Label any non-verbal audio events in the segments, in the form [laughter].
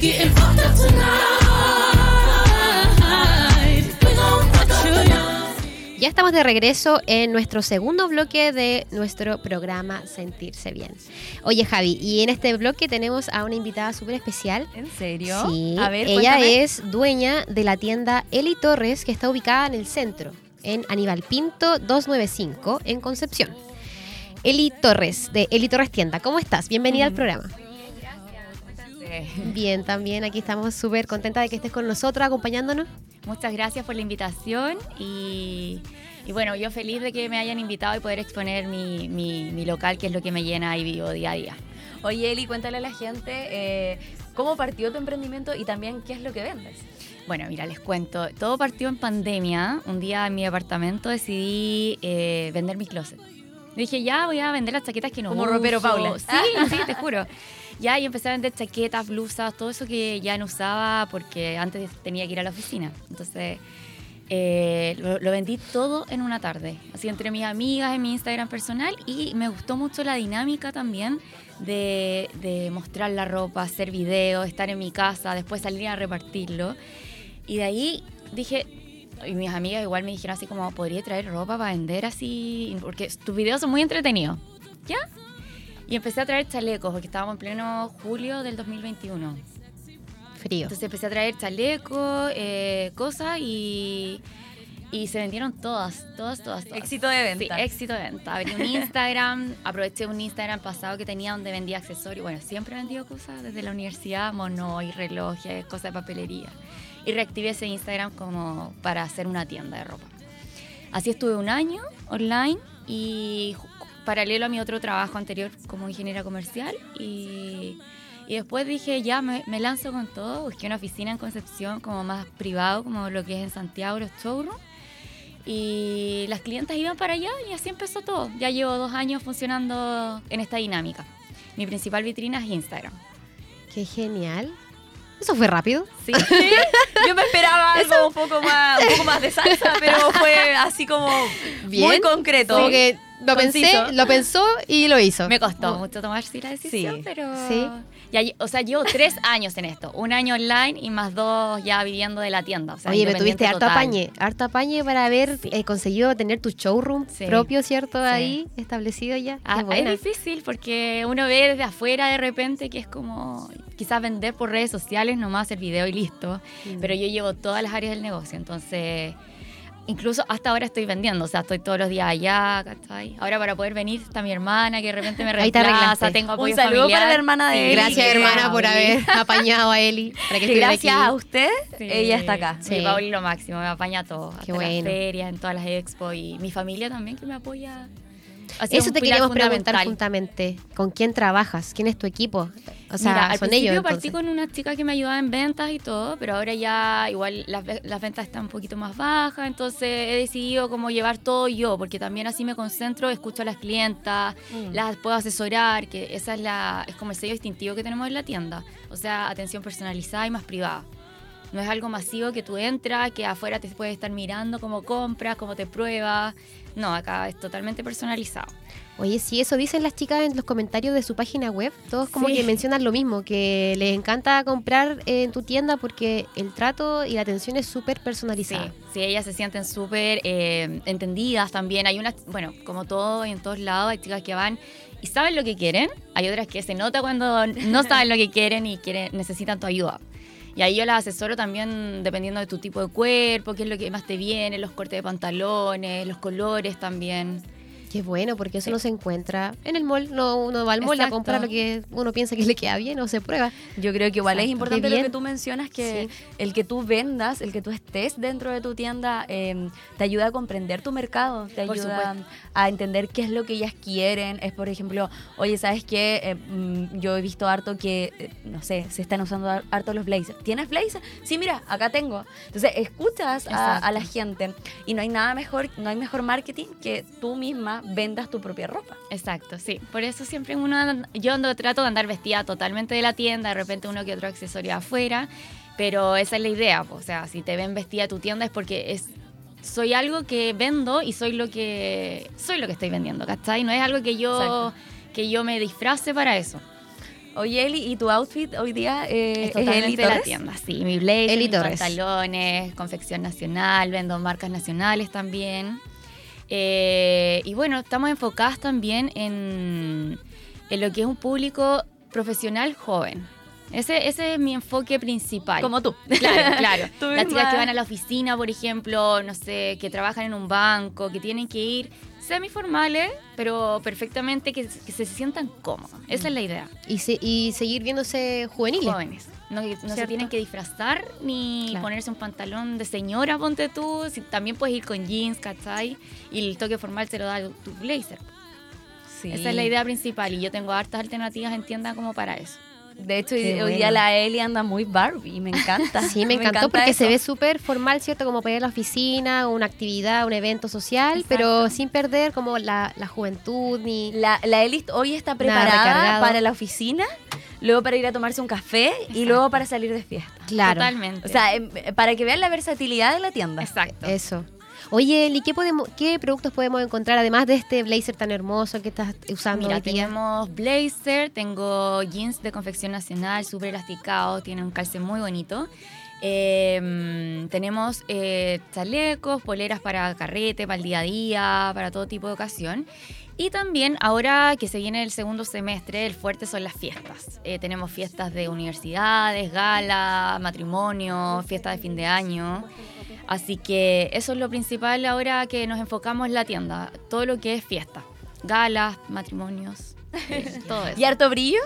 getting fucked up tonight. We gon' fuck up the night. Ya estamos de regreso en nuestro segundo bloque de nuestro programa Sentirse Bien. Oye Javi, y en este bloque tenemos a una invitada súper especial. ¿En serio? Sí, A ver, ella cuéntame. es dueña de la tienda Eli Torres, que está ubicada en el centro, en Aníbal Pinto 295, en Concepción. Eli Torres, de Eli Torres Tienda, ¿cómo estás? Bienvenida al programa. Eh, Bien, también aquí estamos súper contentas de que estés con nosotros, acompañándonos. Muchas gracias por la invitación y, y bueno, yo feliz de que me hayan invitado y poder exponer mi, mi- mi local, que es lo que me llena y vivo día a día. Oye, Eli, cuéntale a la gente eh, cómo partió tu emprendimiento y también qué es lo que vendes. Bueno, mira, les cuento. Todo partió en pandemia. Un día en mi departamento decidí eh, vender mi closet. Dije, ya voy a vender las chaquetas que no Como uso. ropero Paula. Sí, sí, te juro. Ya, y empecé a vender chaquetas, blusas, todo eso que ya no usaba porque antes tenía que ir a la oficina. Entonces, eh, lo, vendí todo en una tarde. Así entre mis amigas, en mi Instagram personal. Y me gustó mucho la dinámica también de, de mostrar la ropa, hacer videos, estar en mi casa, después salir a repartirlo. Y de ahí dije, y mis amigas igual me dijeron así como, ¿podría traer ropa para vender así? Porque tus videos son muy entretenidos. Y empecé a traer chalecos, porque estábamos en pleno julio del 2021. Frío. Entonces empecé a traer chalecos, eh, cosas y, y se vendieron todas, todas, todas, todas. Éxito de venta. Sí, éxito de venta. Abrí un Instagram, [laughs] aproveché un Instagram pasado que tenía donde vendía accesorios. Bueno, siempre he vendido cosas desde la universidad, mono y relojes, cosas de papelería. Y reactivé ese Instagram como para hacer una tienda de ropa. Así estuve un año online y paralelo a mi otro trabajo anterior como ingeniera comercial y, y después dije ya me, me lanzo con todo, busqué una oficina en Concepción como más privado, como lo que es en Santiago, los showrooms y las clientas iban para allá y así empezó todo. Ya llevo dos años funcionando en esta dinámica. Mi principal vitrina es Instagram. Qué genial. Eso fue rápido. Sí, [laughs] Yo me esperaba [laughs] algo un poco más, un poco más de salsa, pero fue así como muy concreto. Lo pensé, Conciso. lo pensó y lo hizo. Me costó mucho tomar sí, la decisión, Sí. pero... Sí. Lle- o sea, llevo tres [laughs] años en esto. Un año online y más dos ya viviendo de la tienda. O sea, Oye, me tuviste harto apañe, harto apañe para haber Sí. eh, conseguido tener tu showroom propio, ¿cierto? Ahí establecido ya. Ah, es difícil porque uno ve desde afuera de repente que es como quizás vender por redes sociales, nomás hacer video y listo. Mm. Pero yo llevo todas las áreas del negocio, entonces incluso hasta ahora estoy vendiendo, o sea, estoy todos los días allá, ¿cachai? Ahora para poder venir está mi hermana que de repente me reemplaza, tengo Un apoyo saludo familiar. para la hermana de Sí, Eli, Gracias, hermana, por haber [laughs] apañado a Eli para que gracias aquí. a usted, Sí. ella está acá. Sí, Sí. Pauli lo máximo, me apaña todo. Qué hasta bueno. las ferias, en todas las expos y mi familia también que me apoya. Eso te queríamos preguntar juntamente. ¿Con quién trabajas? ¿Quién es tu equipo? O sea, Mira, al son principio ellos. partí con una chica que me ayudaba en ventas y todo, pero ahora ya igual las, las ventas están un poquito más bajas, entonces he decidido como llevar todo yo, porque también así me concentro, escucho a las clientas, Mm. las puedo asesorar, que esa es la es como el sello distintivo que tenemos en la tienda, o sea, atención personalizada y más privada. No es algo masivo que tú entras, que afuera te puedes estar mirando cómo compras, cómo te pruebas. No, acá es totalmente personalizado. Oye, sí, eso dicen las chicas en los comentarios de su página web. Todos como Sí. que mencionan lo mismo, que les encanta comprar en tu tienda porque el trato y la atención es súper Sí, personalizada. sí, ellas se sienten súper eh, entendidas también. Hay unas, bueno, como todo y en todos lados, hay chicas que van y saben lo que quieren. Hay otras que se nota cuando no saben lo que quieren y quieren, necesitan tu ayuda. Y ahí yo las asesoro también dependiendo de tu tipo de cuerpo, qué es lo que más te viene, los cortes de pantalones, los colores también. Qué bueno, porque eso Sí. no se encuentra en el mall. No, uno va al mall a comprar lo que uno piensa que le queda bien o se prueba. Yo creo que igual es importante lo que tú mencionas, que Sí. el que tú vendas, el que tú estés dentro de tu tienda, eh, te ayuda a comprender tu mercado, te Por ayuda a entender qué es lo que ellas quieren. Es, por ejemplo, oye, ¿sabes qué? Eh, mm, yo he visto harto que, eh, no sé, se están usando har- harto los blazers. ¿Tienes blazer? Sí, mira, acá tengo. Entonces, escuchas a, a la gente y no hay nada mejor, no hay mejor marketing que tú misma vendas tu propia ropa. Exacto, sí. Por eso siempre uno, yo trato de andar vestida totalmente de la tienda, de repente uno que otro accesorio afuera, pero esa es la idea, o sea, si te ven vestida tu tienda es porque es soy algo que vendo y soy lo que soy lo que estoy vendiendo, ¿cachai? No es algo que yo Exacto. que yo me disfrace para eso. Oye, Eli, ¿y tu outfit hoy día eh, Es totalmente Eli de la tienda, sí. Mi blazer, mis pantalones, confección nacional, vendo marcas nacionales también. Eh, y bueno, estamos enfocadas también en, en lo que es un público profesional joven. Ese, ese es mi enfoque principal. Como tú. Claro, claro. [laughs] Tú Las chicas que van a la oficina, por ejemplo, no sé, que trabajan en un banco, que tienen que ir semiformales, pero perfectamente que, que se sientan cómodos. Esa es la idea. Y, se- y seguir viéndose juveniles. Jóvenes. No, no se tienen que disfrazar ni Claro. ponerse un pantalón de señora, ponte tú. Si- también puedes ir con jeans, ¿cachai? Y el toque formal se lo da tu blazer. Sí. Esa es la idea principal y yo tengo hartas alternativas en tienda como para eso. De hecho, hoy, Qué hoy día la Eli anda muy Barbie, me encanta. [laughs] Sí, me encantó encanta porque se ve súper formal, ¿cierto? Como para ir a la oficina, una actividad, un evento social, pero sin perder como la, la juventud ni... La, la Eli hoy está preparada para la oficina, luego para ir a tomarse un café y luego para salir de fiesta. Claro, Totalmente. O sea, em, para que vean la versatilidad de la tienda. exacto. eso. Oye, Eli, ¿qué, podemos, ¿qué productos podemos encontrar además de este blazer tan hermoso que estás usando Mira, hoy día? tenemos blazer, tengo jeans de confección nacional, súper elasticados, tiene un calce muy bonito. Eh, tenemos eh, chalecos, poleras para carrete, para el día a día, para todo tipo de ocasión. Y también ahora que se viene el segundo semestre, el fuerte son las fiestas. Eh, tenemos fiestas de universidades, gala, matrimonio, fiestas de fin de año. Así que eso es lo principal ahora que nos enfocamos en la tienda. Todo lo que es fiesta. Galas, matrimonios, eh, [laughs] todo eso. ¿Y harto brillo?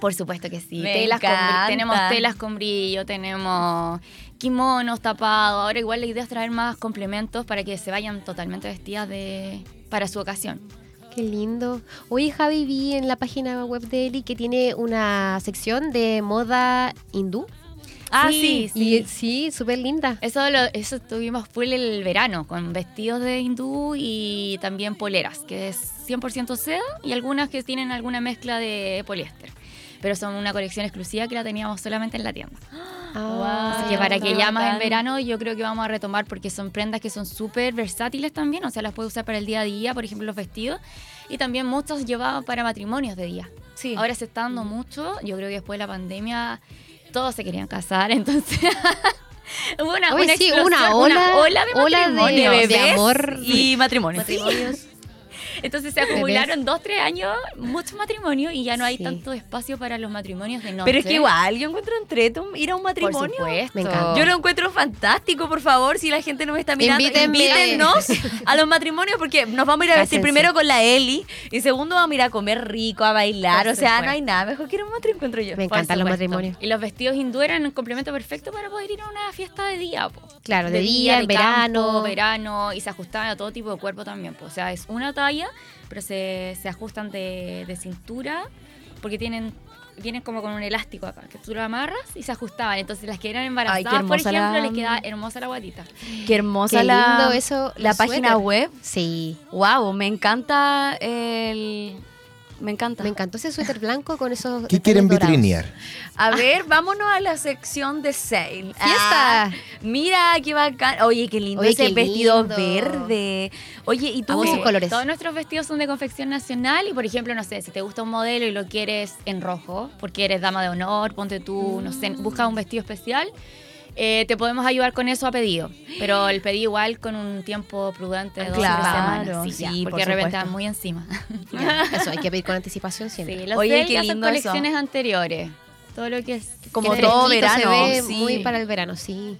Por supuesto que sí. Me Telas con tenemos telas con brillo, tenemos kimonos tapados. Ahora igual la idea es traer más complementos para que se vayan totalmente vestidas de para su ocasión. Qué lindo. Oye, Javi, vi en la página web de Eli que tiene una sección de moda hindú. Ah, Sí, sí. Sí, súper linda. Eso lo, eso tuvimos full el verano, con vestidos de hindú y también poleras, que es 100% seda y algunas que tienen alguna mezcla de poliéster. Pero son una colección exclusiva que la teníamos solamente en la tienda. Ah, Así que para que ya más en verano yo creo que vamos a retomar porque son prendas que son súper versátiles también, o sea, las puedes usar para el día a día, por ejemplo, los vestidos, y también muchos llevados para matrimonios de día. Sí. Ahora se está dando mucho, yo creo que después de la pandemia todos se querían casar, [laughs] entonces hubo una, Oye, una sí, una ola- ola de ola de- matrimonios. de bebés amor. y matrimonio. matrimonios. Entonces se acumularon dos, tres años, muchos matrimonios y ya no hay Sí. tanto espacio para los matrimonios de noche. Pero es que igual, yo encuentro entrete ir a un por matrimonio. supuesto. Me encanta. Yo lo encuentro fantástico, por favor, si la gente nos está mirando, Invítenme. invítennos [laughs] a los matrimonios porque nos vamos a ir a vestir Cásense. primero con la Eli y segundo vamos a ir a comer rico, a bailar, Por o sea, no hay nada mejor que ir a un matrimonio, encuentro yo. Me Por encantan los matrimonios. Y los vestidos hindú eran un complemento perfecto para poder ir a una fiesta de día. po. Claro, de día, en de campo, verano. verano, y se ajustaban a todo tipo de cuerpo también. po. O sea, es una talla, pero se, se ajustan de, de cintura porque tienen vienen como con un elástico acá, que tú lo amarras y se ajustaban. Entonces las que eran embarazadas, por ejemplo, la- les queda hermosa la guatita. Qué hermosa Qué la, lindo eso, la página suéter. web. Sí. Wow, me encanta el me encanta. Me encantó ese suéter blanco con esos. ¿Qué quieren dorados. vitrinear? A ver, vámonos a la sección de sale. ¡Fiesta! Ah, mira, qué bacán. Oye, qué lindo Oye, ese qué vestido lindo. verde. Oye, y tú Amo esos colores. Todos nuestros vestidos son de confección nacional y, por ejemplo, no sé, si te gusta un modelo y lo quieres en rojo, porque eres dama de honor, ponte tú, no sé, buscas un vestido especial, eh, te podemos ayudar con eso a pedido. Pero el pedido igual con un tiempo prudente de dos o tres Claro, semanas. Sí, sí, ya, por porque de repente supuesto. están muy encima. [laughs] Eso, hay que pedir con anticipación siempre. Sí, los Oye, qué lindo eso. colecciones anteriores. Todo lo que es... Como Que todo verano, Se ve sí. muy para el verano, sí.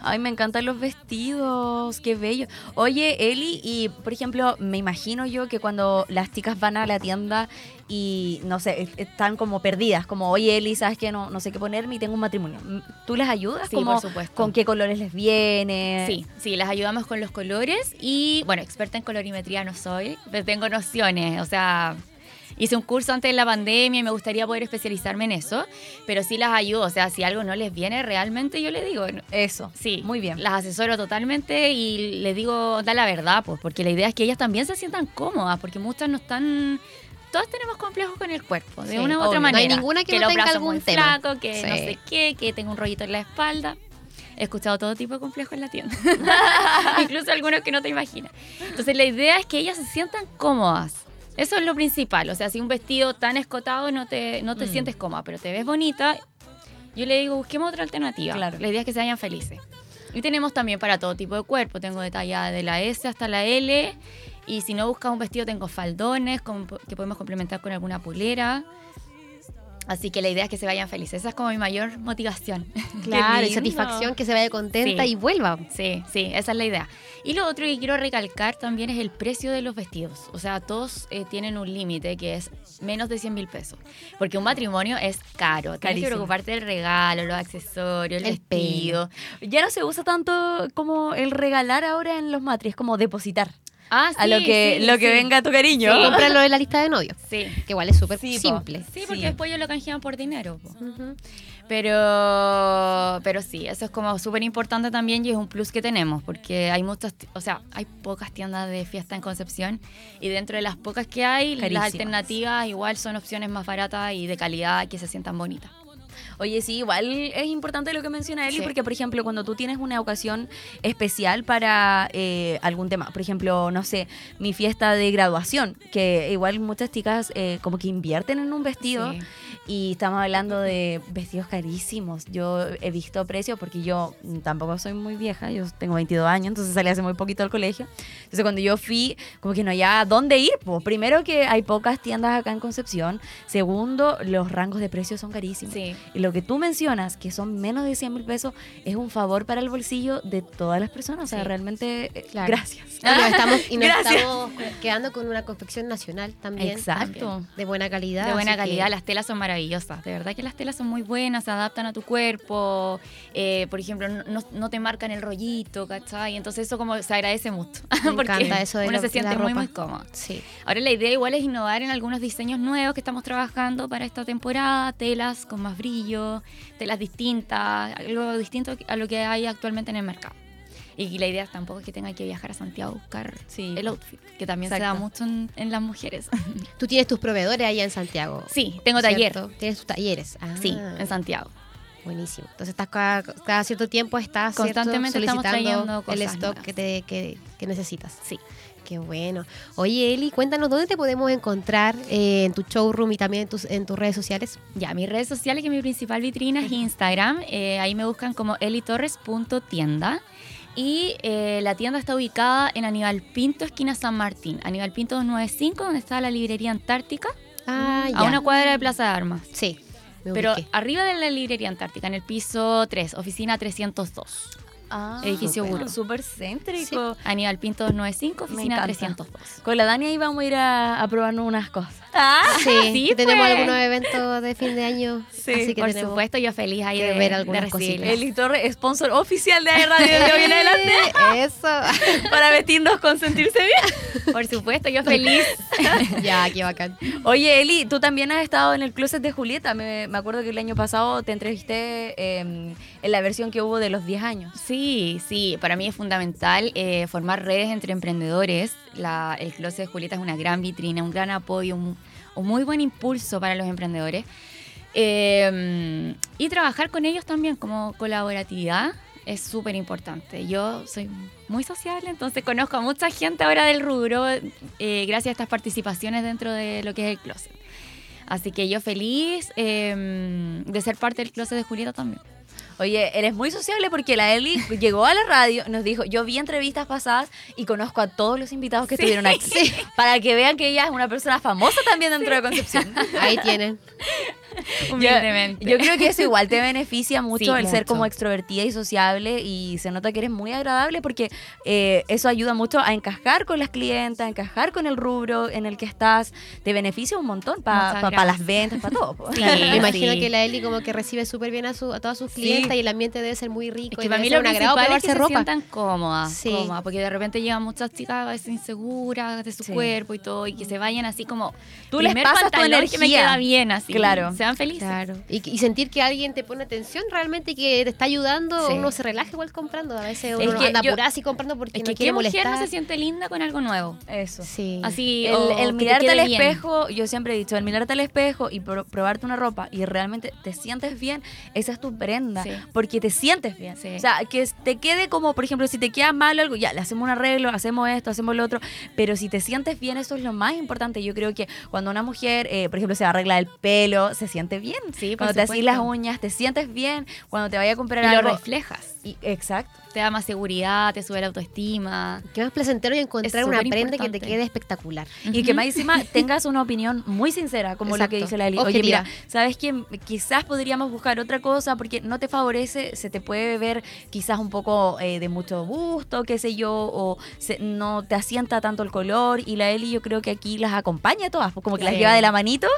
Ay, me encantan los vestidos, qué bello. Oye, Eli, y por ejemplo, me imagino yo que cuando las chicas van a la tienda y no sé, es- están como perdidas, como, oye, Eli, ¿sabes que no, no sé qué ponerme y tengo un matrimonio? ¿Tú les ayudas? Sí, como, por supuesto. ¿Con qué colores les viene? Sí, sí, las ayudamos con los colores y, bueno, experta en colorimetría no soy, pero tengo nociones, o sea, hice un curso antes de la pandemia y me gustaría poder especializarme en eso, pero sí las ayudo, o sea, si algo no les viene realmente, yo les digo, no- Eso, sí, muy bien. Las asesoro totalmente y les digo, da la verdad, pues, porque la idea es que ellas también se sientan cómodas, porque muchas no están... Todas tenemos complejos con el cuerpo, de Sí, una u obvio. otra No hay manera. ninguna que no los tenga algún tema. flacos, que no sé qué, que tengo un rollito en la espalda. He escuchado todo tipo de complejos en la tienda. [laughs] Incluso algunos que no te imaginas. Entonces la idea es que ellas se sientan cómodas. Eso es lo principal. O sea, si un vestido tan escotado no te, no te Mm. sientes cómoda, pero te ves bonita, yo le digo, busquemos otra alternativa. Claro. La idea es que se vayan felices. Y tenemos también para todo tipo de cuerpo. Tengo de talla de la S hasta la L. Y si no buscas un vestido, tengo faldones con- que podemos complementar con alguna polera. Así que la idea es que se vayan felices. Esa es como mi mayor motivación. [laughs] Claro, y satisfacción que se vaya contenta Sí. y vuelva. Sí, sí, esa es la idea. Y lo otro que quiero recalcar también es el precio de los vestidos. O sea, todos eh, tienen un límite que es menos de 100 mil pesos. Porque un matrimonio es caro. Tienes que Carísimo. preocuparte del regalo, los accesorios, el, El vestido. Ya no se usa tanto como el regalar ahora en los matris, como depositar Ah, a lo sí, que, sí, lo que sí. venga tu cariño. Sí. Cómpralo en la lista de novios, Sí. que igual es súper Sí, po. simple. Sí, porque Sí. después ellos lo canjean por dinero. po. Pero, pero sí, eso es como súper importante también y es un plus que tenemos, porque hay muchas, o sea, hay pocas tiendas de fiesta en Concepción y dentro de las pocas que hay, Carísimas. las alternativas igual son opciones más baratas y de calidad que se sientan bonitas. Oye, sí, igual es importante lo que menciona Eli, Sí. porque, por ejemplo, cuando tú tienes una ocasión especial para eh, algún tema, por ejemplo, no sé, mi fiesta de graduación, que igual muchas chicas eh, como que invierten en un vestido Sí. Y estamos hablando de vestidos carísimos. Yo he visto precios porque yo tampoco soy muy vieja, yo tengo 22 años, entonces salí hace muy poquito del colegio. Entonces cuando yo fui, como que no había dónde ir. Pues. Primero que hay pocas tiendas acá en Concepción. Segundo, los rangos de precios son carísimos. Sí. Y lo que tú mencionas, que son menos de 100 mil pesos, es un favor para el bolsillo de todas las personas. O sea, Sí. realmente, eh, Claro. gracias. Y nos estamos, y nos Gracias. estamos quedando con una confección nacional también. Exacto. De buena calidad. De buena calidad, las telas son maravillosas. De verdad que las telas son muy buenas, se adaptan a tu cuerpo. eh, por ejemplo, no, te marcan el rollito, ¿cachai? Entonces eso como se agradece mucho. [laughs] Me porque encanta eso de uno la- se siente la muy, muy cómodo. Sí. Ahora la idea igual es innovar en algunos diseños nuevos que estamos trabajando para esta temporada, telas con más brillo, telas distintas, algo distinto a lo que hay actualmente en el mercado. Y la idea tampoco es que tenga que viajar a Santiago a buscar Sí. el outfit, que también se da mucho en, en las mujeres. Tú tienes tus proveedores allá en Santiago. sí, tengo taller. Tienes tus talleres. Ah, Sí, en Santiago. Buenísimo. Entonces estás cada, cada cierto tiempo estás. Constantemente solicitando el stock nuevas. que, te, que, que necesitas. Sí. Qué bueno. Oye, Eli, cuéntanos dónde te podemos encontrar eh, en tu showroom y también en tus, en tus redes sociales. Ya, mis redes sociales, que mi principal vitrina es Instagram. eh, ahí me buscan como elitorres.tienda. Y eh, la tienda está ubicada en Aníbal Pinto, esquina San Martín. Aníbal Pinto 295, donde está la librería Antártica, Ah, a una cuadra de Plaza de Armas. Sí. Pero arriba de la librería Antártica, en el piso 3, oficina 302. Ah, Edificio súper- Buró. Súper céntrico. Aníbal Pinto 295, Me oficina encanta. 302. Con la Dani ahí vamos a ir a, a probarnos unas cosas. Sí, sí, que tenemos pues. algunos eventos de fin de año. Sí, así que Por supuesto, yo feliz ahí de, ver algunas cositas. Eli Torres, sponsor oficial de Radio de hoy en adelante. Eso. [laughs] para vestirnos con sentirse bien. Por supuesto, yo feliz. [laughs] ya, qué bacán. Oye, Eli, tú también has estado en el closet de Julieta. Me, me acuerdo que el año pasado te entrevisté eh, en la versión que hubo de los 10 años. Sí, sí, para mí es fundamental eh, formar redes entre emprendedores. La- el Closet de Julieta es una gran vitrina, un gran apoyo, un, un muy buen impulso para los emprendedores. Eh, y trabajar con ellos también como colaboratividad es súper importante. Yo soy muy sociable, entonces conozco a mucha gente ahora del rubro eh, gracias a estas participaciones dentro de lo que es el Closet. Así que yo feliz eh, de ser parte del Closet de Julieta también. Oye, eres muy sociable porque la Eli llegó a la radio, nos dijo, yo vi entrevistas pasadas y conozco a todos los invitados que estuvieron aquí. [laughs] Para que vean que ella es una persona famosa también dentro de Concepción. [laughs] Ahí tienen. Humildemente. Yo creo que eso igual te beneficia mucho Sí, el ser como extrovertida y sociable y se nota que eres muy agradable porque eh, eso ayuda mucho a encajar con las clientas, a encajar con el rubro en el que estás. Te beneficia un montón para las ventas, para todo. [laughs] Sí, Me imagino sí. que la Eli como que recibe súper bien a, su, a todas sus clientes y el ambiente debe ser muy rico. Es que y para mí lo principal es que se ropa. sientan cómodas, Sí. cómodas, porque de repente llegan muchas chicas a veces inseguras de su Sí. cuerpo y todo, y que se vayan así como Tú les pasas tu pantalón que me energía. queda bien así. Claro. Sean felices. Claro. Y, y sentir que alguien te pone atención realmente y que te está ayudando, Sí. uno se relaja igual comprando. A veces Es uno que anda yo- apurado así comprando porque Es no que quiere qué mujer molestar. no se siente linda con algo nuevo. Eso. Sí. Así, El, o el mirarte al bien. espejo, yo siempre he dicho, el mirarte al espejo y pro- probarte una ropa y realmente te sientes bien, esa es tu prenda, Sí. Porque te sientes bien. Sí. O sea, que te quede como, por ejemplo, si te queda mal algo, ya, le hacemos un arreglo, hacemos esto, hacemos lo otro, pero si te sientes bien, eso es lo más importante. Yo creo que cuando una mujer, eh, por ejemplo, se arregla el pelo, se siente bien. Sí, cuando te haces las uñas, te sientes bien. Cuando te vaya a comprar Y lo algo. reflejas. Y- exacto. Te da más seguridad, te sube la autoestima. Qué más placentero y encontrar Es una prenda que te quede espectacular. Y que más encima [laughs] tengas una opinión muy sincera, como lo que dice la Eli. Oye, mira, ¿sabes qué? Quizás podríamos buscar otra cosa porque no te favorece, se te puede ver quizás un poco eh, de mucho gusto, qué sé yo, o se- no te asienta tanto el color. Y la Eli yo creo que aquí las acompaña todas, pues como que las Sí. lleva de la manito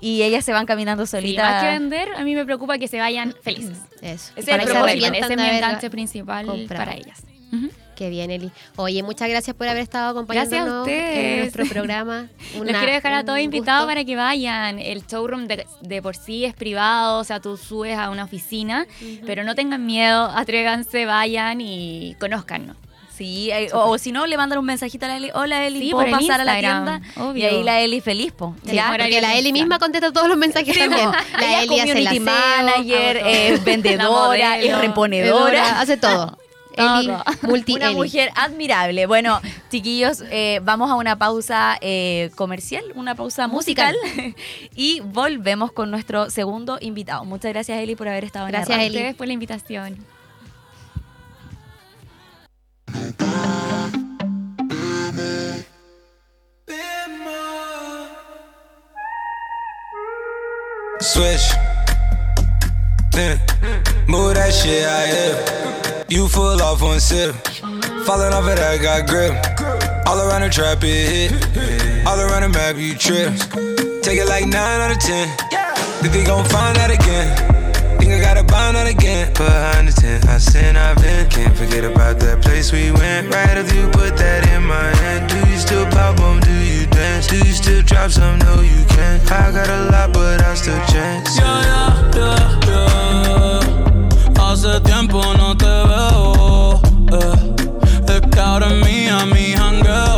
y ellas se van caminando solitas. más que vender, a mí me preocupa que se vayan felices. Eso. Ese es que el propósito. Ese es de principal para ellas. Ujú. Qué bien, Eli. Oye, muchas gracias por haber estado acompañándonos Gracias a ustedes. en nuestro [laughs] programa. Los Una- quiero dejar a todos invitados para que vayan. El showroom de, de por sí es privado, o sea, tú subes a una oficina, pero no tengan miedo, atrévanse, vayan y conózcanos. Sí, eh, o, o si no, le mandan un mensajito a la Eli. Hola Eli, Sí, ¿puedo por el pasar a la Instagram, tienda? Y ahí la Eli feliz, po. Sí, Ya, porque la Eli misma contesta todos los mensajes también. [laughs] La Ella Eli hace community aseo, manager, es vendedora, modelo, es reponedora. hace todo. [laughs] Eli, Todo. multi Una Eli. mujer admirable. Bueno, chiquillos, eh, vamos a una pausa eh, comercial, una pausa musical, [laughs] y volvemos con nuestro segundo invitado. Muchas gracias, Eli, por haber estado Gracias, en la A radio. Eli. ustedes por la invitación. Switch. Then move that shit out here. You full off one sip. Falling off it, I got grip. All around the trap, it hit. All around the map, you trip. Take it like 9 out of 10. Think they gon' find that again. Think I gotta bind that again. Behind the tent, I sin, I've been. Can't forget about that place we went. Right after you put that in my hand. Do you still pop on? Do you dance? Do you still drop some? No, you can't. I got a lot, but I still chance. Yeah, yeah, yeah, yeah. Hace tiempo no te veo. eh. Es que ahora mía mi jangueo.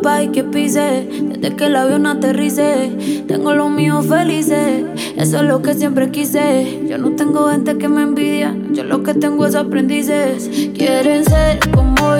País que pise. Desde que el avión aterrice. Tengo los míos felices. Eso es lo que siempre quise. Yo no tengo gente que me envidia. Yo lo que tengo es aprendices. Quieren ser como yo,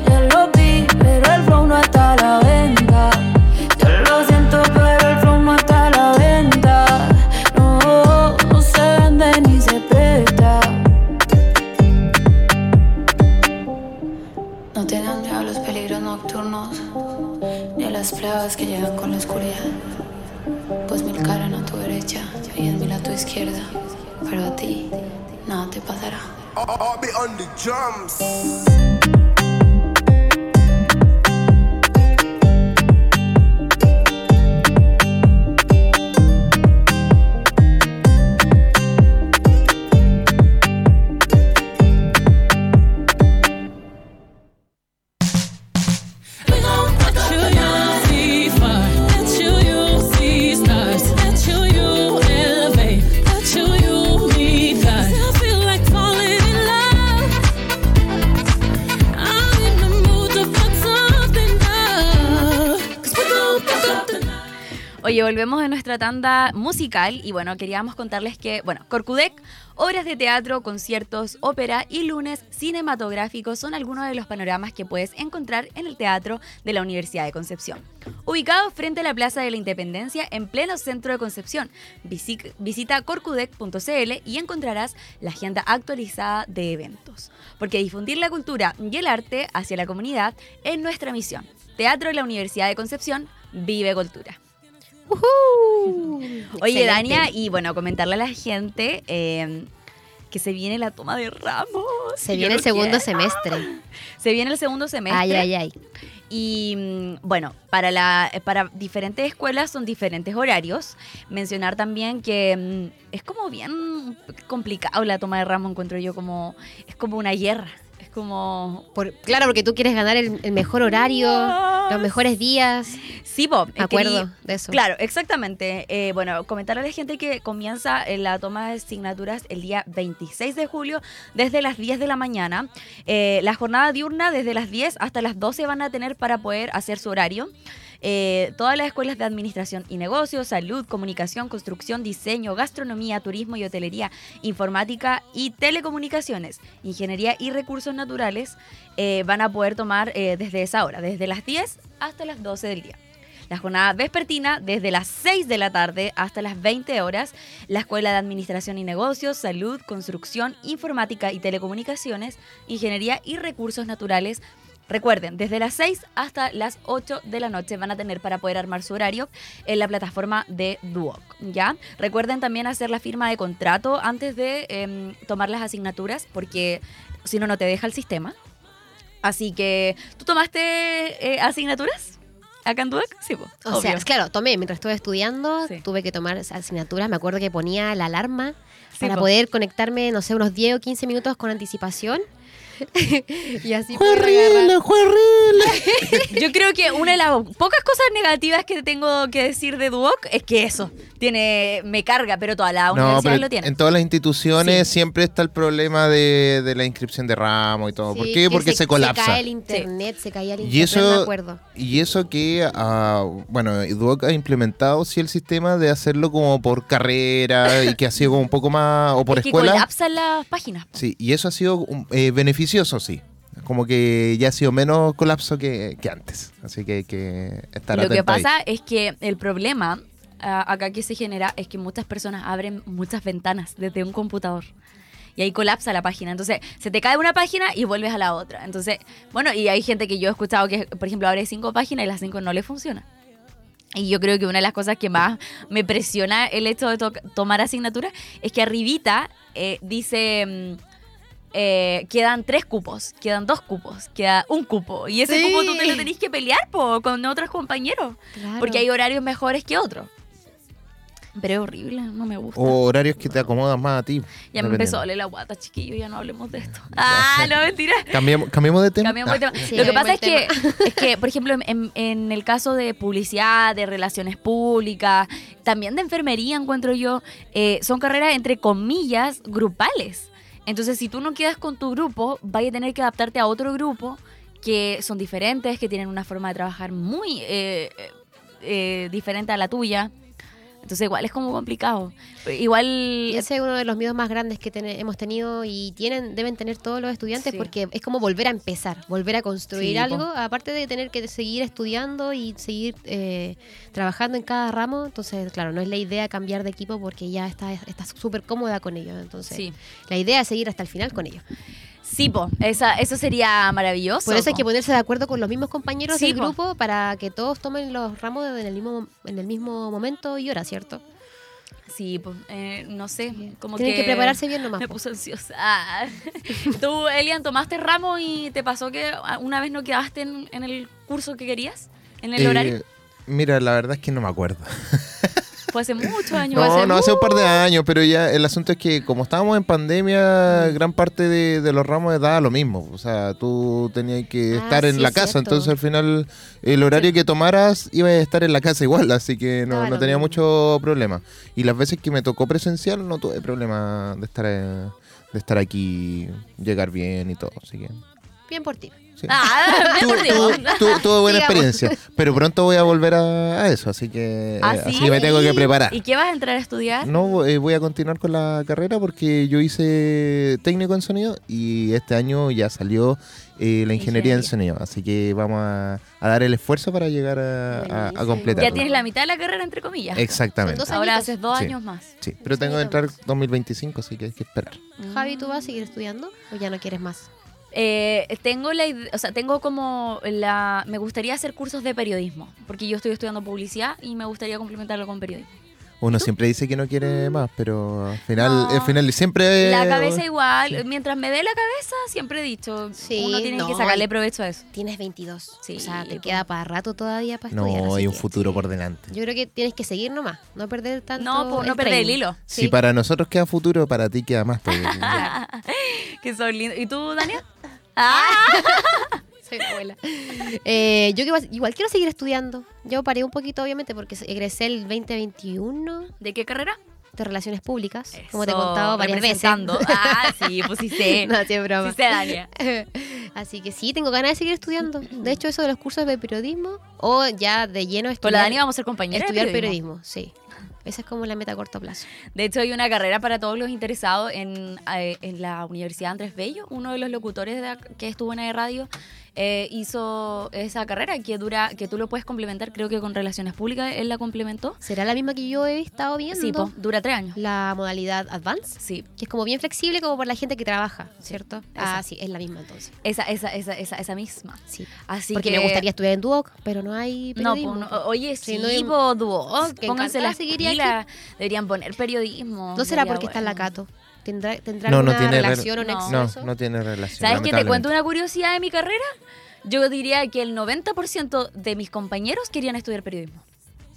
drums. Tanda musical y bueno, queríamos contarles que, bueno, Corcudec, obras de teatro, conciertos, ópera y lunes cinematográficos son algunos de los panoramas que puedes encontrar en el teatro de la Universidad de Concepción. Ubicado frente a la Plaza de la Independencia en pleno centro de Concepción, Visi- visita corcudec.cl y encontrarás la agenda actualizada de eventos. Porque difundir la cultura y el arte hacia la comunidad es nuestra misión. Teatro de la Universidad de Concepción, vive cultura. Oye, Excelente. Dania, y bueno, comentarle a la gente eh, que se viene la toma de ramos. Se viene el segundo quiero. semestre. Se viene el segundo semestre. Ay, ay, ay. Y mm, bueno, para, la, para diferentes escuelas son diferentes horarios. Mencionar también que mm, es como bien complicado la toma de ramos, encuentro yo como. Es como una guerra. Es como. Por- claro, porque tú quieres ganar el, el mejor horario, los mejores días. Sí, Bob. Me acuerdo de eso. Claro, exactamente. Eh, bueno, comentar a la gente que comienza eh, la toma de asignaturas el día 26 de julio desde las 10 de la mañana. Eh, la jornada diurna desde las 10 hasta las 12 van a tener para poder hacer su horario. Eh, todas las escuelas de administración y negocios, salud, comunicación, construcción, diseño, gastronomía, turismo y hotelería, informática y telecomunicaciones, ingeniería y recursos naturales eh, van a poder tomar eh, desde esa hora, desde las 10 hasta las 12 del día. La jornada vespertina desde las 6 de la tarde hasta las 20 horas. La Escuela de Administración y Negocios, Salud, Construcción, Informática y Telecomunicaciones, Ingeniería y Recursos Naturales. Recuerden, desde las 6 hasta las 8 de la noche van a tener para poder armar su horario en la plataforma de Duoc, ¿ya? Recuerden también hacer la firma de contrato antes de em, tomar las asignaturas porque si no, no te deja el sistema. Así que, ¿tú tomaste eh, asignaturas acá en Duoc? Sí, po, O sea, obvio. claro, tomé mientras estuve estudiando, Sí. tuve que tomar asignaturas. Me acuerdo que ponía la alarma Sí, para po. poder conectarme, no sé, unos 10 o 15 minutos con anticipación. [laughs] y así fue horrible. [laughs] Yo creo que una de las pocas cosas negativas que tengo que decir de Duoc es que eso tiene me carga, pero todas las No, universidades pero lo tienen. en todas las instituciones Sí. siempre está el problema de, de la inscripción de ramo y todo. ¿Por Sí, qué? que Porque se, colapsa. Se cae el internet, se caía el Y internet, me eso, acuerdo. y eso que, ah, bueno, Duoc ha implementado sí el sistema de hacerlo como por carrera y que ha sido como un poco más, o por es que escuela. colapsan las páginas. Sí, y eso ha sido um, eh, sí. Como que ya ha sido menos colapso que, que antes. Así que hay que estar Lo que ahí. pasa es que el problema ah, acá que se genera es que muchas personas abren muchas ventanas desde un computador. Y ahí colapsa la página. Entonces, se te cae una página y vuelves a la otra. Entonces, bueno, y hay gente que yo he escuchado que, por ejemplo, abre cinco páginas y las cinco no le funcionan. Y yo creo que una de las cosas que más me presiona el hecho de to- tomar asignaturas es que arribita eh, dice... eh, quedan tres cupos, quedan dos cupos, queda un cupo. Y ese Sí. cupo tú te lo tenés que pelear po, con otros compañeros. Claro. Porque hay horarios mejores que otros. Pero es horrible, no me gusta. O horarios que te acomodan más a ti. ya me empezó a doler la guata, chiquillo, ya no hablemos de esto. Ah, no, mentira. Cambiemos, cambiemos de tema. Cambiamos de tema. Sí, Lo que pasa es que, [laughs] es que, por ejemplo, en el caso de publicidad, de relaciones públicas, también de enfermería, encuentro yo, eh, son carreras entre comillas grupales. Entonces, si tú no quedas con tu grupo, vas a tener que adaptarte a otro grupo que son diferentes, que tienen una forma de trabajar muy eh, eh, diferente a la tuya. Entonces, igual es como complicado. Igual. Y ese es uno de los miedos más grandes que tene- hemos tenido y tienen deben tener todos los estudiantes Sí. porque es como volver a empezar, volver a construir Sí, po. algo, aparte de tener que seguir estudiando y seguir eh, trabajando en cada ramo. Entonces, claro, no es la idea cambiar de equipo porque ya estás súper cómoda con ellos. Entonces, Sí. la idea es seguir hasta el final con ellos. Sí, po, esa, eso sería maravilloso. Por eso hay po. que ponerse de acuerdo con los mismos compañeros Sí, del po. grupo para que todos tomen los ramos en el mismo, en el mismo momento y hora, ¿cierto? Sí, pues, eh, no sé, como Tienen que, prepararse bien nomás. Me po. puse ansiosa. Ah. [laughs] Tú, Elian, tomaste ramo y te pasó que una vez no quedaste en, en el curso que querías, en el Eh, horario. Mira, la verdad es que no me acuerdo. [laughs] Fue hace muchos años. No, no hace un par de años, pero ya el asunto es que como estábamos en pandemia, gran parte de, de los ramos daba lo mismo. O sea, tú tenías que Ah, estar en sí, la casa, cierto. entonces al final el horario que tomaras iba a estar en la casa igual, así que no, no tenía mismo. mucho problema. Y las veces que me tocó presencial no tuve problema de estar, eh, de estar aquí, llegar bien y todo, así que... Bien por ti. sí. Ah, [laughs] Tu- deportivo. tu- tu- tuve buena Sigamos. experiencia, pero pronto voy a volver a, a eso, así que, eh, ¿Ah, así sí? que me tengo que preparar. ¿Y qué vas a entrar a estudiar? No, eh, voy a continuar con la carrera porque yo hice técnico en sonido y este año ya salió eh, la ingeniería en sonido. Así que vamos a, a dar el esfuerzo para llegar a, a- a Buenísimo. completarlo. Ya tienes la mitad de la carrera, entre comillas. Exactamente. Ahora haces dos Sí. años más. Sí, pero tengo que entrar 2025, así que hay que esperar. Javi, ¿tú vas a seguir estudiando o ya no quieres más? Eh, tengo la o sea, tengo como la me gustaría hacer cursos de periodismo, porque yo estoy estudiando publicidad y me gustaría complementarlo con periodismo. Uno siempre dice que no quiere más, pero al final, No. al final siempre... La cabeza igual, mientras me dé la cabeza, siempre he dicho, Sí, uno tiene no, que sacarle provecho a eso. Tienes 22. Sí, o sea, te po. queda para rato todavía para estudiar. No, así hay un futuro por delante. Yo creo que tienes que seguir nomás, no perder tanto. No, pues no perder el hilo. Si para nosotros queda futuro, para ti queda más. [laughs] Que son lindos. ¿Y tú, Dania? [laughs] Ah, Soy abuela. Eh, yo igual- igual quiero seguir estudiando. Yo paré un poquito, obviamente, porque egresé el 2021 ¿De qué carrera? de Relaciones Públicas, como te he Eso, contado varias veces. [laughs] Ah, sí, pues sí sé. no, sí, es broma. Sí sé, Dania. [laughs] Así que sí, tengo ganas de seguir estudiando. De hecho, eso de los cursos de periodismo o ya de lleno Con estudiar, la Dani vamos a ser compañeras. estudiar periodismo. Sí. Esa es como la meta a corto plazo. De hecho, hay una carrera para todos los interesados en, eh, en la Universidad Andrés Bello. Uno de los locutores de que estuvo en la radio eh, hizo esa carrera que dura, que tú lo puedes complementar, creo que con relaciones públicas, él la complementó. ¿Será la misma que yo he estado viendo? Sí, po, dura tres años. La modalidad Advance, Sí, que es como bien flexible como por la gente que trabaja, ¿cierto? esa. Ah, sí, es la misma entonces. esa, esa, esa, esa, esa misma. Sí. Así Porque que... me gustaría estudiar en Duoc, pero no hay No, periodismo. po, no, oye, sí, no hay- po, dúo, Que pónganse las seguiría pilas. Deberían poner periodismo. ¿No será porque está en la. Cato? ¿Tendrá, tendrá No, no alguna tiene re- relación o No. nexo No, eso? no tiene relación. ¿Sabes que te cuento una curiosidad de mi carrera? Yo diría que el 90% de mis compañeros querían estudiar periodismo.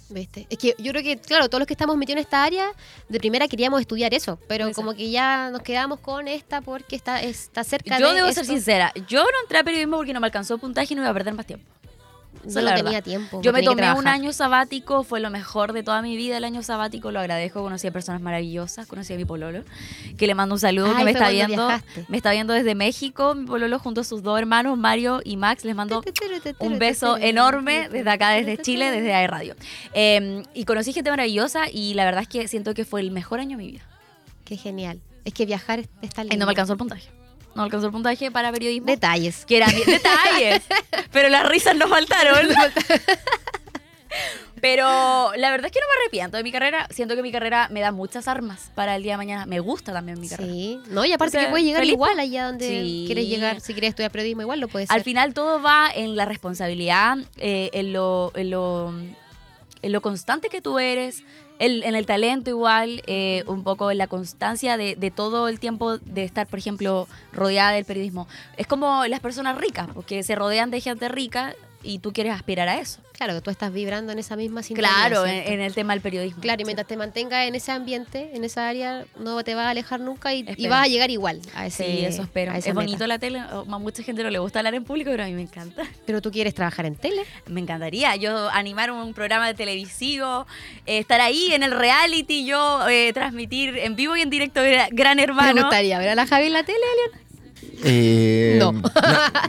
¿Viste? Es que yo creo que, claro, todos los que estamos metidos en esta área, de primera queríamos estudiar eso, pero Exacto. como que ya nos quedamos con esta porque está, está cerca Yo de debo esto. ser sincera, yo no entré a periodismo porque no me alcanzó el puntaje y no iba a perder más tiempo. La tenía tiempo. Yo me tomé un año sabático, fue lo mejor de toda mi vida el año sabático, lo agradezco, conocí a personas maravillosas, conocí a mi pololo, que le mando un saludo, Ay, que me está viendo, viajaste. me está viendo desde México, mi pololo junto a sus dos hermanos, Mario y Max, les mando un beso enorme desde acá, desde Chile, desde AE Radio. Eh, y conocí gente maravillosa y la verdad es que siento que fue el mejor año de mi vida. Qué genial. Es que viajar está lindo. Y no me alcanzó el puntaje. No alcanzó el puntaje para periodismo. Detalles. que eran detalles, [laughs] pero las risas no faltaron. [laughs] pero la verdad es que no me arrepiento de mi carrera. Siento que mi carrera me da muchas armas para el día de mañana. Me gusta también mi carrera. Sí. No, y aparte O sea, que puedes llegar feliz, igual allá donde Sí. quieres llegar. Si quieres estudiar periodismo, igual lo puedes Al final todo va en la responsabilidad, eh, en, lo, en, lo, en lo constante que tú eres, el- en el talento igual, eh, un poco en la constancia de, de todo el tiempo de estar, por ejemplo, rodeada del periodismo. Es como las personas ricas, porque se rodean de gente rica y tú quieres aspirar a eso. Claro, que tú estás vibrando en esa misma sintonía. Claro, en, el tema del periodismo. Claro, y mientras te mantengas en ese ambiente, en esa área, no te vas a alejar nunca y, vas a llegar igual a ese Sí, eso espero. Es meta. bonito la tele. A mucha gente no le gusta hablar en público, pero a mí me encanta. Pero tú quieres trabajar en tele. Me encantaría yo animar un programa de televisivo, eh, estar ahí en el reality, yo eh, transmitir en vivo y en directo Gra- Gran ¿Me Hermano. gustaría ver a la Javi en la tele, Elian? Eh, No. no.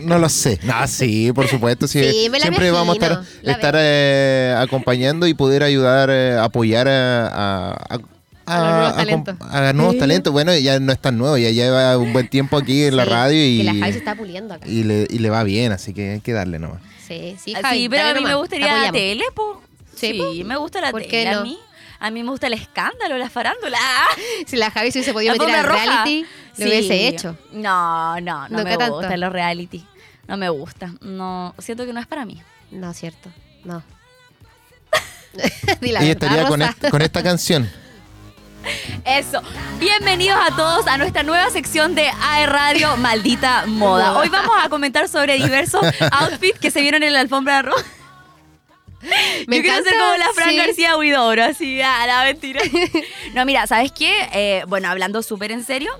no lo sé. No, [laughs] sí, por supuesto. Sí, Sí, me la siempre vamos a estar, eh, acompañando y poder ayudar, eh, apoyar a, a- a- A los nuevos talentos. a nuevos talentos. Bueno, ya no es tan nuevo, ya lleva un buen tiempo aquí en la radio y, Que la Javi se está puliendo acá. y, le, y le va bien, así que hay que darle nomás. Sí, sí, Ah, Javi. sí, pero a mí me gustaría la tele, po. Sí, Sí, po. me gusta la ¿Por tele. qué A no? mí, a mí me gusta el escándalo, la farándula. Si la Javi se hubiese podido La meter al reality, lo Sí. hubiese hecho. No, no, no Nunca me tanto. gustan los reality. No me gusta. No, siento que no es para mí. No, cierto. No. [laughs] Di la Ella verdad, estaría con, Rosa. est- con esta canción. Eso. Bienvenidos a todos a nuestra nueva sección de AE Radio Maldita Moda. Hoy vamos a comentar sobre diversos [laughs] outfits que se vieron en la alfombra roja. [laughs] Me Yo encanta, ser como la Fran sí. García Huidobro, así, ah, la mentira. [laughs] No, mira, ¿sabes qué? Eh, bueno, hablando súper en serio,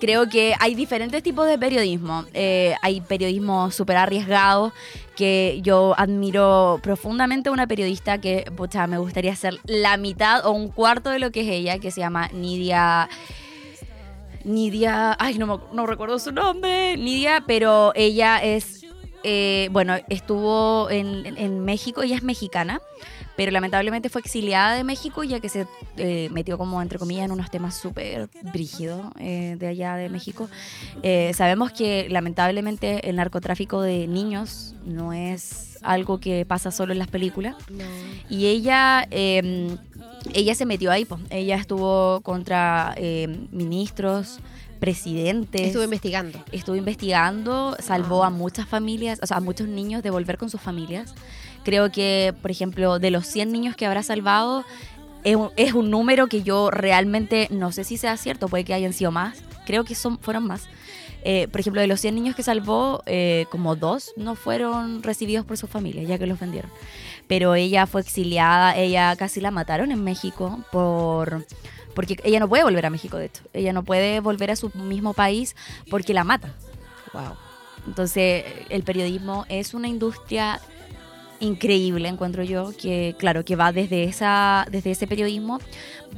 creo que hay diferentes tipos de periodismo. Eh, hay periodismo súper arriesgado, que yo admiro profundamente a una periodista que, pucha, me gustaría ser la mitad o un cuarto de lo que es ella, que se llama Nidia... Nidia, ay, no, me- no recuerdo su nombre, Nidia, pero ella es, eh, bueno, estuvo en, México, ella es mexicana, pero lamentablemente fue exiliada de México ya que se eh, metió como, entre comillas, en unos temas súper brígidos eh, de allá de México. Sabemos que lamentablemente el narcotráfico de niños no es algo que pasa solo en las películas. No. Y ella, eh, ella se metió ahí, po. ella estuvo contra eh, ministros, presidentes. Estuve investigando. Estuvo investigando, salvó Ah. a muchas familias, o sea, a muchos niños de volver con sus familias. Creo que, por ejemplo, de los 100 niños que habrá salvado, es un, es un número que yo realmente no sé si sea cierto, puede que hayan sido más. Creo que son, fueron más. Eh, por ejemplo, de los 100 niños que salvó, eh, como dos no fueron recibidos por sus familias, ya que los vendieron. Pero ella fue exiliada, ella casi la mataron en México por... Porque ella no puede volver a México, de hecho. Ella no puede volver a su mismo país porque la matan. Wow. Entonces, el periodismo es una industria increíble, encuentro yo, que claro, que va desde, esa, desde ese periodismo.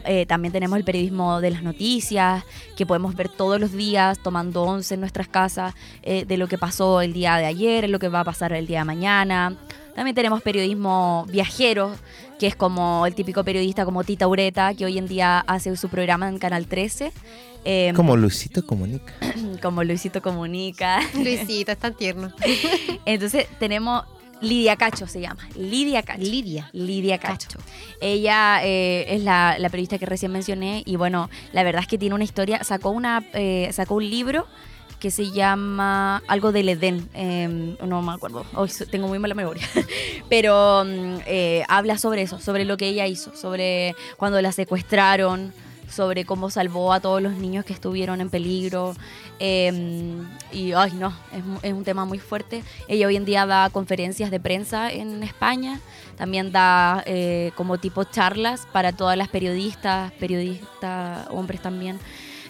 Eh, también tenemos el periodismo de las noticias, que podemos ver todos los días tomando once en nuestras casas eh, de lo que pasó el día de ayer, lo que va a pasar el día de mañana. También tenemos periodismo viajero, que es como el típico periodista como Tita Ureta, que hoy en día hace su programa en Canal 13. eh, Como Luisito Comunica. [clears throat] como Luisito Comunica. Luisito, es tan tierno. [laughs] Entonces tenemos Lidia Cacho, se llama. Lidia Cacho. Lidia. Lidia Cacho. Ella eh, es la, la periodista que recién mencioné y bueno, la verdad es que tiene una historia, sacó, una, eh, sacó un libro que se llama algo del Edén, eh, no me acuerdo, Hoy tengo muy mala memoria, [laughs] pero mm, eh, habla sobre eso, sobre lo que ella hizo, sobre cuando la secuestraron, sobre cómo salvó a todos los niños que estuvieron en peligro. eh, y, ay, no, es, es un tema muy fuerte. Ella hoy en día da conferencias de prensa en España. También da eh, como tipo charlas para todas las periodistas, periodistas, hombres también.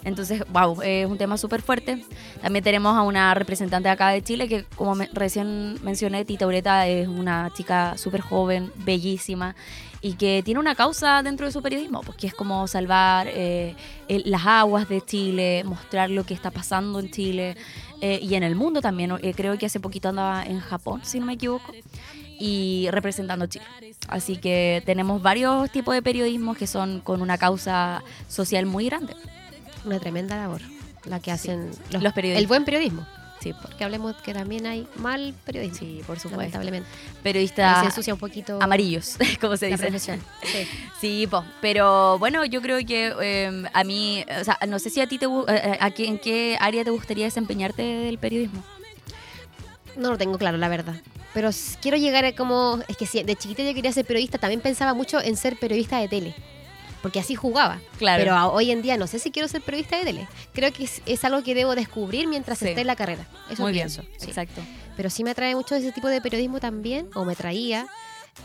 Entonces, wow, es un tema súper fuerte. También tenemos a una representante acá de Chile que, como me- recién mencioné, Tita Ureta es una chica súper joven, bellísima y que tiene una causa dentro de su periodismo, pues que es como salvar eh, el- las aguas de Chile, mostrar lo que está pasando en Chile eh, y en el mundo también. Eh, creo que hace poquito andaba en Japón, si no me equivoco, y representando Chile. Así que tenemos varios tipos de periodismo que son con una causa social muy grande. Una tremenda labor la que hacen los, Los periodistas. El buen periodismo. Sí, por- Porque hablemos que también hay mal periodismo. sí, por supuesto. Lamentablemente. Ahí se ensucia un poquito amarillos, [laughs] como se dice. Sí. [laughs] Sí, po. pero bueno, yo creo que eh, a mí, o sea, no sé si a ti te, gu- eh, a qué- en qué área te gustaría desempeñarte del periodismo. No lo tengo claro, la verdad. Pero quiero llegar a como... Es que si de chiquita yo quería ser periodista, también pensaba mucho en ser periodista de tele. Porque así jugaba. Claro. Pero hoy en día no sé si quiero ser periodista de tele. Creo que es, es algo que debo descubrir mientras Sí. esté en la carrera. Eso Muy pienso. bien, sí. exacto. Pero sí me atrae mucho ese tipo de periodismo también, o me traía.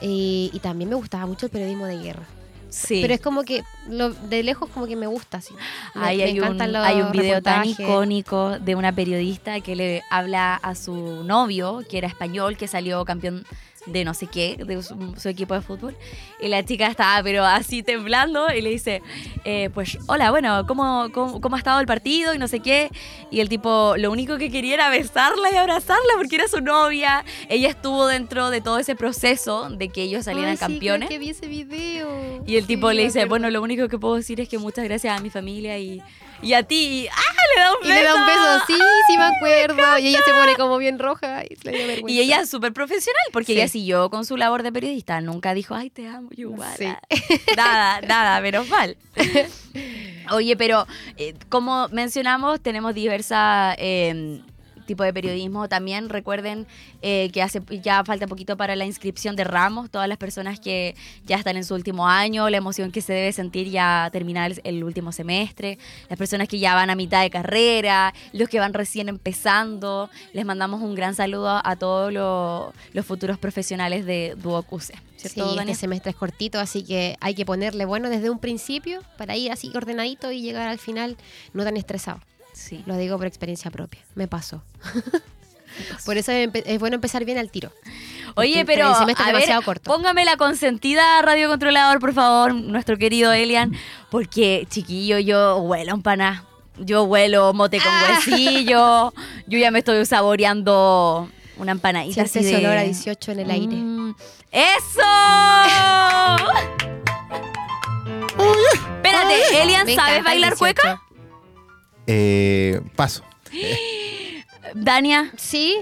eh, y también me gustaba mucho el periodismo de guerra. Sí. Pero es como que lo, de lejos como que me gusta, sí. Me- Ahí me hay, un, hay un video tan icónico de una periodista que le habla a su novio, que era español, que salió campeón de no sé qué, de su, su equipo de fútbol. Y la chica estaba pero así temblando y le dice, eh, pues hola, bueno, ¿cómo, cómo, cómo ha estado el partido? Y no sé qué. Y el tipo lo único que quería era besarla y abrazarla porque era su novia. Ella estuvo dentro de todo ese proceso de que ellos salieran Ay, sí, creo campeones. que vi ese video. Y el tipo le dice, bueno, lo único que puedo decir es que muchas gracias a mi familia y, y a ti. Y, ¡Ah! Le da un Y beso. le da un beso, sí, sí me acuerdo. Y ella se pone como bien roja y le dio vergüenza. Y ella es súper profesional porque Sí. ella siguió con su labor de periodista. Nunca dijo, ay, te amo, yo igual. Sí. [laughs] Nada, nada, menos mal. [laughs] Oye, pero eh, como mencionamos, tenemos diversas eh, tipos de periodismo. También recuerden eh, que hace ya falta poquito para la inscripción de ramos. Todas las personas que ya están en su último año, la emoción que se debe sentir ya terminar el, el último semestre, las personas que ya van a mitad de carrera, los que van recién empezando. Les mandamos un gran saludo a, todos los, los futuros profesionales de Duocuse. Sí, ¿Cierto, este semestre es cortito, así que hay que ponerle bueno desde un principio para ir así ordenadito y llegar al final no tan estresado. Sí. Lo digo por experiencia propia. Me pasó. [laughs] por eso es bueno empezar bien al tiro. Oye, pero a ver, corto. póngame la consentida radiocontrolador, por favor, nuestro querido Elian, porque chiquillo, yo huelo empaná. Yo huelo mote con Ah. huesillo. Yo ya me estoy saboreando una empanadita así ese de- olor a 18 en el aire. Mm, ¡Eso! [laughs] Espérate, Elian, ¿sabes bailar 18. cueca? Eh, paso. Dania, Sí,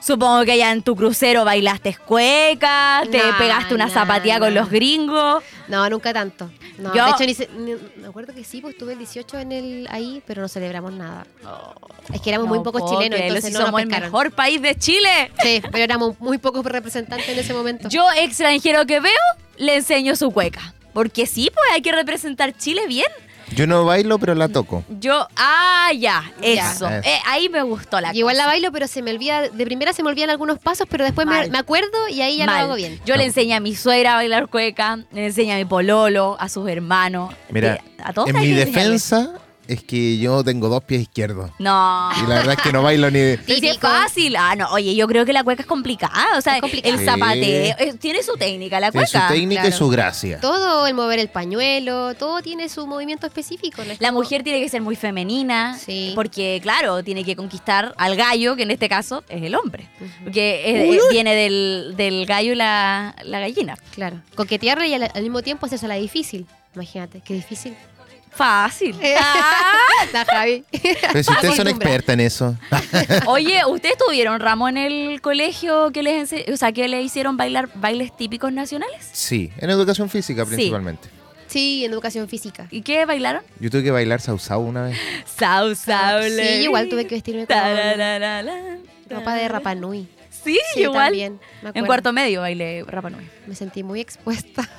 supongo que allá en tu crucero bailaste cueca, te pegaste una no, zapatilla con los gringos. no, nunca tanto. No, Yo- de hecho, ni se- ni- me acuerdo que sí, pues estuve el 18 en el ahí, pero no celebramos nada. Es que éramos muy pocos chilenos, creerlo, entonces no nos somos el mejor país de Chile. Sí, pero éramos muy pocos representantes en ese momento. Yo, extranjero que veo, le enseño su cueca. Porque sí, pues hay que representar Chile bien. Yo no bailo, pero la toco. Yo, ah, ya, eso. Eh, ahí me gustó la Y igual la bailo, pero se me olvida, de primera se me olvidan algunos pasos, pero después me, me acuerdo y ahí ya Mal. lo hago bien. Yo le enseño a mi suegra a bailar cueca, le enseño a mi pololo, a sus hermanos. Mira, a todos en mi defensa es que yo tengo dos pies izquierdos. No. Y la verdad es que no bailo ni... [laughs] Pero si es fácil. Ah, no. Oye, yo creo que la cueca es complicada. O sea, Es complicada. el Sí. zapateo. eh, tiene su técnica, la Tiene cueca. su técnica y su gracia. Todo, el mover el pañuelo, todo tiene su movimiento específico. La mujer tiene que ser muy femenina, Sí. porque claro, tiene que conquistar al gallo, que en este caso es el hombre, porque es- es- viene del, del gallo y la, la gallina. Claro. Coquetearle y al, al mismo tiempo hacerse la difícil. Imagínate, qué difícil. Fácil. Eh. [laughs] La Javi. Pero si ustedes son expertas en eso. [laughs] Oye, ¿ustedes tuvieron ramo en el colegio que les ense- o sea, que le hicieron bailar bailes típicos nacionales? Sí, en educación física Sí. principalmente. Sí, en educación física. ¿Y qué bailaron? Yo tuve que bailar sausau una vez. Sau, sau, Sí, le- igual tuve que vestirme con Tarararala, ropa de Rapa Nui. Sí, Sí, igual. también. me En acuerdo. cuarto medio bailé Rapa Nui. Me sentí muy expuesta. [laughs]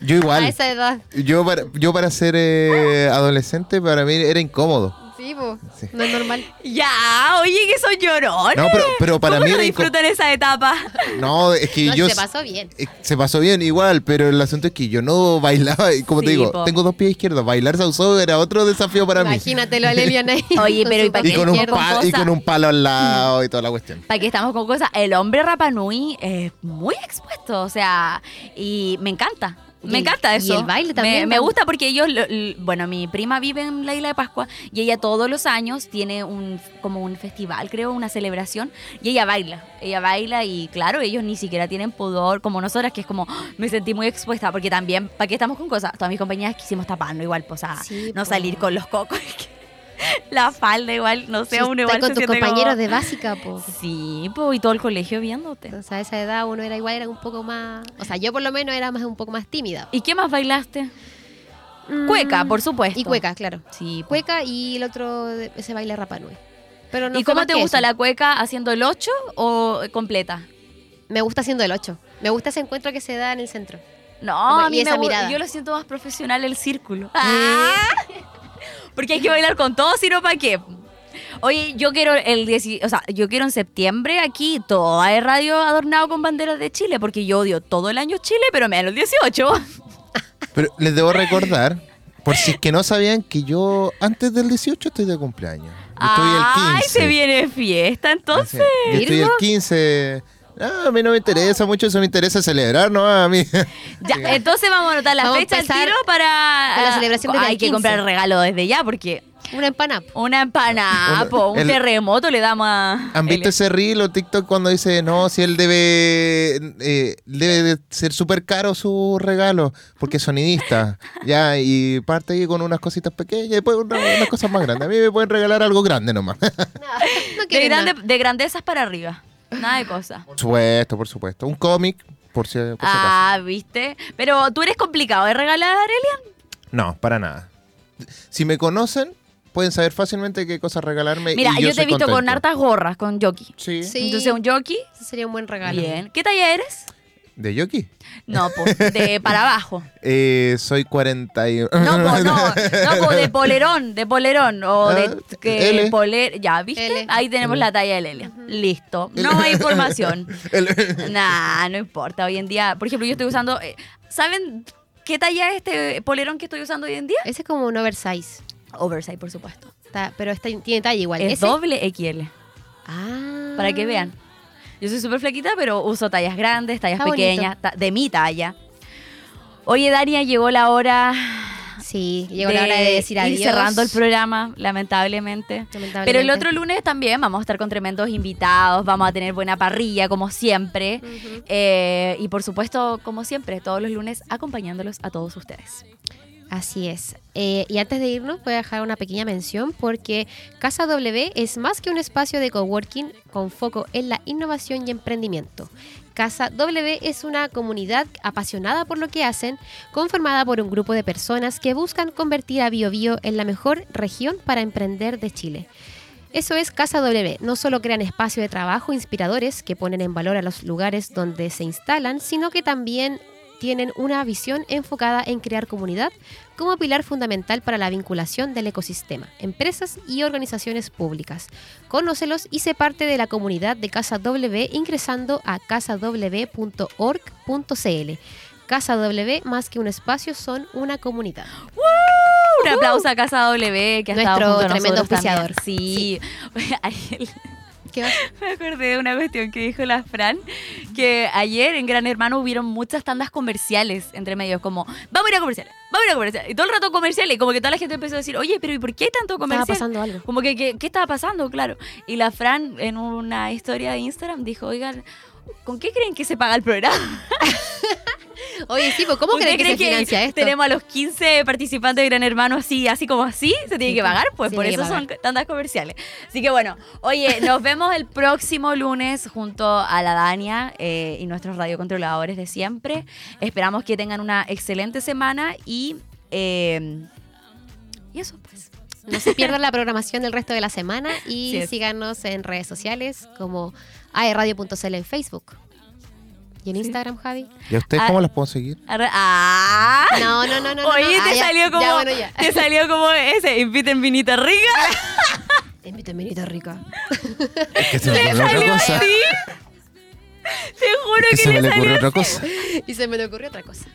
Yo A igual. esa edad. Yo para, yo para ser eh, adolescente, para mí era incómodo. Sí. No es normal. Ya, oye, que son llorones. No, pero, pero para ¿Cómo mí no disfrutan esa etapa? [laughs] No, es que No, yo. se pasó bien. eh, Se pasó bien igual, pero el asunto es que yo no bailaba. Y como te digo, po. tengo dos pies izquierdos. Bailar sauso era otro desafío para mí. Imagínatelo a Leliana [laughs] ahí. Oye, pero ¿y pa' pie Y con, un pa- y cosa? con un palo al lado y toda la cuestión. Para que estamos con cosas, el hombre Rapanui es muy expuesto, o sea, y me encanta. Y Me encanta y eso. el baile Me- también, Me, ¿no? gusta porque ellos, lo- bueno, mi prima vive en la isla de Pascua y ella todos los años tiene un como un festival, creo, una celebración y ella baila. Ella baila y claro, ellos ni siquiera tienen pudor como nosotras, que es como, "Ah, [gasps] me sentí muy expuesta porque también, ¿para qué estamos con cosas? Todas mis compañeras quisimos taparnos igual, pues, a Sí, no po. salir con los cocos. [laughs] la falda igual, no sé, Sí, uno igual con se tus compañeros como- de básica, po. Sí, pues, y todo el colegio viéndote. Entonces a esa edad uno era igual, era un poco más... O sea, yo por lo menos era más un poco más tímida. ¿Y qué más bailaste? Mm, Cueca, por supuesto. Y cueca, claro. Sí. pues. Cueca y el otro, ese baile Rapanui. Pero no ¿Y cómo te gusta eso. la cueca haciendo el 8 o completa? Me gusta haciendo el 8. Me gusta ese encuentro que se da en el centro. No, Como- a y mí esa me mirada. yo lo siento más profesional el círculo. Ah. Porque hay que bailar con todo, si no, ¿para qué? Oye, yo quiero el 10, o sea, yo quiero en septiembre aquí toda el radio adornado con banderas de Chile, porque yo odio todo el año Chile, pero menos el 18. Pero les debo recordar, por si es que no sabían, que yo antes del 18 estoy de cumpleaños. Yo estoy el 15. Ay, se viene fiesta entonces. Yo estoy el ¿Virgo? 15. Ah, a mí no me interesa mucho, eso me interesa celebrar, ¿no? A mí. [laughs] Ya, entonces vamos a anotar la Vamos a fecha al empezar tiro para con la celebración Hay que 15. comprar el regalo desde ya porque Una empanada. una empanada, Una- po, un el- terremoto le damos a ¿Han visto el- ese reel o TikTok cuando dice, no, si él debe eh, debe de ser súper caro su regalo, porque es sonidista, [laughs] ya, y parte ahí con unas cositas pequeñas y después una- unas cosas más grandes. A mí me pueden regalar algo grande nomás. [laughs] No, de, quieren grande- nada. de grandezas para arriba. Nada de cosas. por supuesto, por supuesto. Un cómic, por si, por si acaso. Ah, ¿viste? Pero tú eres complicado de regalar, Elian. No, para nada. Si me conocen, pueden saber fácilmente qué cosas regalarme. Mira, y yo, yo, te he soy visto con hartas gorras, con jockey. Sí. Sí. Entonces, un jockey, Ese sería un buen regalo. bien. ¿Qué talla eres? ¿De Yoki? No, pues, de para abajo. [laughs] Eh, soy 41. No, po, no, [laughs] no, po, de polerón, de polerón, o Ah, de que L. poler, ya, ¿viste? L. Ahí tenemos la talla del L. Listo. No hay información. [laughs] Nah, no importa. Hoy en día, por ejemplo, yo estoy usando, eh, ¿saben qué talla es este polerón que estoy usando hoy en día? Ese es como un oversize. Oversize, por supuesto. Está- pero está, tiene talla igual. Es Ese- doble XL, Ah. para que vean. Yo soy súper flaquita, pero uso tallas grandes, tallas Está pequeñas, ta- de mi talla. Oye, Daria, llegó la hora Sí, llegó la hora de decir ir adiós. cerrando el programa, lamentablemente. Lamentablemente. Pero el otro lunes también vamos a estar con tremendos invitados, vamos a tener buena parrilla, como siempre. Eh, y por supuesto, como siempre, todos los lunes acompañándolos a todos ustedes. Así es. Eh, y antes de irnos, voy a dejar una pequeña mención porque Casa W es más que un espacio de coworking con foco en la innovación y emprendimiento. Casa W es una comunidad apasionada por lo que hacen, conformada por un grupo de personas que buscan convertir a BioBio en la mejor región para emprender de Chile. Eso es Casa W. No solo crean espacios de trabajo inspiradores que ponen en valor a los lugares donde se instalan, sino que también tienen una visión enfocada en crear comunidad como pilar fundamental para la vinculación del ecosistema, empresas y organizaciones públicas. Conócelos y sé parte de la comunidad de Casa W ingresando a casaw.org.cl. Casa W, más que un espacio, son una comunidad. Un aplauso a Casa W, que ha Nuestro estado junto a tremendo también. auspiciador. Sí. [laughs] [laughs] Me acordé de una cuestión que dijo la Fran, que ayer en Gran Hermano hubieron muchas tandas comerciales entre medios, como, vamos a ir a comerciales, vamos a ir a comerciales. Y todo el rato comerciales, y como que toda la gente empezó a decir, oye, pero ¿y por qué hay tanto Estaba comercial? pasando algo. Como que, que- ¿qué estaba pasando? Claro. Y la Fran, en una historia de Instagram, dijo, oigan, ¿con qué creen que se paga el programa? [laughs] Oye, sí, pues, ¿cómo ¿Usted creen que se esto? tenemos a los 15 participantes de Gran Hermano así, así como así? ¿Se tiene que pagar? Pues sí, por eso son tantas comerciales. Así que bueno, oye, nos vemos el próximo lunes junto a la Dania eh, y nuestros radiocontroladores de siempre. Esperamos que tengan una excelente semana y... eh, y eso pues. No se pierdan la programación del resto de la semana y síganos en redes sociales como aerradio.cl en Facebook. ¿Y en Instagram, Javi? ¿Y a ustedes Ah. cómo las puedo seguir? ¡Ah! No, no, no, no. no, Oye, no. te Ah, ya, salió como. Ya, bueno, ya. Te salió como ese. Inviten vinita rica. [laughs] Invita minita rica. Es que se me ocurrió otra cosa. así. Te juro Es que que, se me le le salió ocurrió otra así. cosa. Y se me ocurrió otra cosa.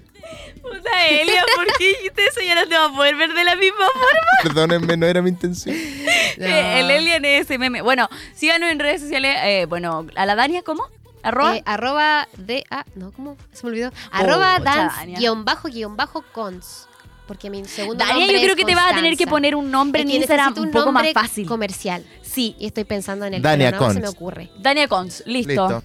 Puta Elia, ¿por qué dijiste eso? Ya no te va a poder ver de la misma forma. [laughs] Perdónenme, no era mi intención. Eh, el Elia en ese meme. Bueno, síganos en redes sociales. eh, bueno, a la Dania, ¿cómo? Arroba. Eh, arroba de a no cómo se me olvidó arroba Pucha, dance Dania. guion bajo guion bajo cons porque mi segundo Dania, nombre yo creo es que te vas a tener que poner un nombre Es en Instagram un poco más fácil. comercial Sí, y estoy pensando en el Dania no se Cons. me ocurre Dania Cons, listo. Listo.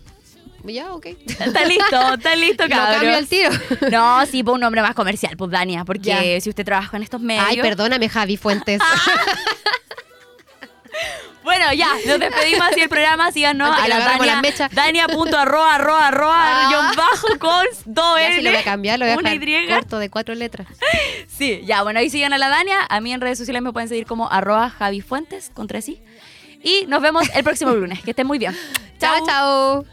ya ok [laughs] Está listo, está listo, [laughs] lo cambio cabrón. al tiro [laughs] No, sí, pon un nombre más comercial, pues Dania, porque Ya. si usted trabaja en estos medios. ay perdóname Javi Fuentes bueno, ya, nos despedimos así el programa, síganos a la Dania, la dania.arroa, arroa, arroa, arroa ah. bajo con dos L. Ya si lo voy a cambiar, lo voy a dejar corto de cuatro letras. Sí, ya, bueno, ahí sigan a la Dania, a mí en redes sociales me pueden seguir como arroba Javi Fuentes, contra sí. Y nos vemos el próximo lunes, que estén muy bien. Chao, chao.